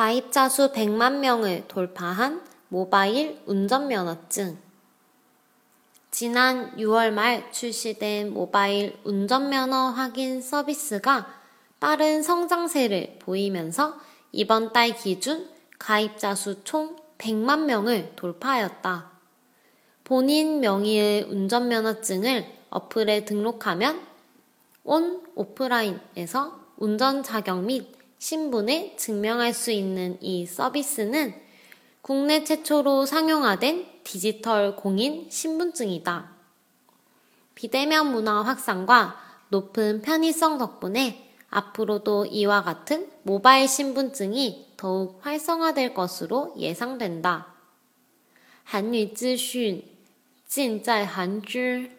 가입자 수 100만 명을 돌파한 모바일 운전면허증. 지난 6월 말 출시된 모바일 운전면허 확인 서비스가 빠른 성장세를 보이면서 이번 달 기준 가입자 수 총 100만 명을 돌파하였다. 본인 명의의 운전면허증을 어플에 등록하면 온 오프라인에서 운전 자격 및 신분을 증명할 수 있는 이 서비스는 국내 최초로 상용화된 디지털 공인 신분증이다. 비대면 문화 확산과 높은 편의성 덕분에 앞으로도 이와 같은 모바일 신분증이 더욱 활성화될 것으로 예상된다. 한유资讯尽在韩知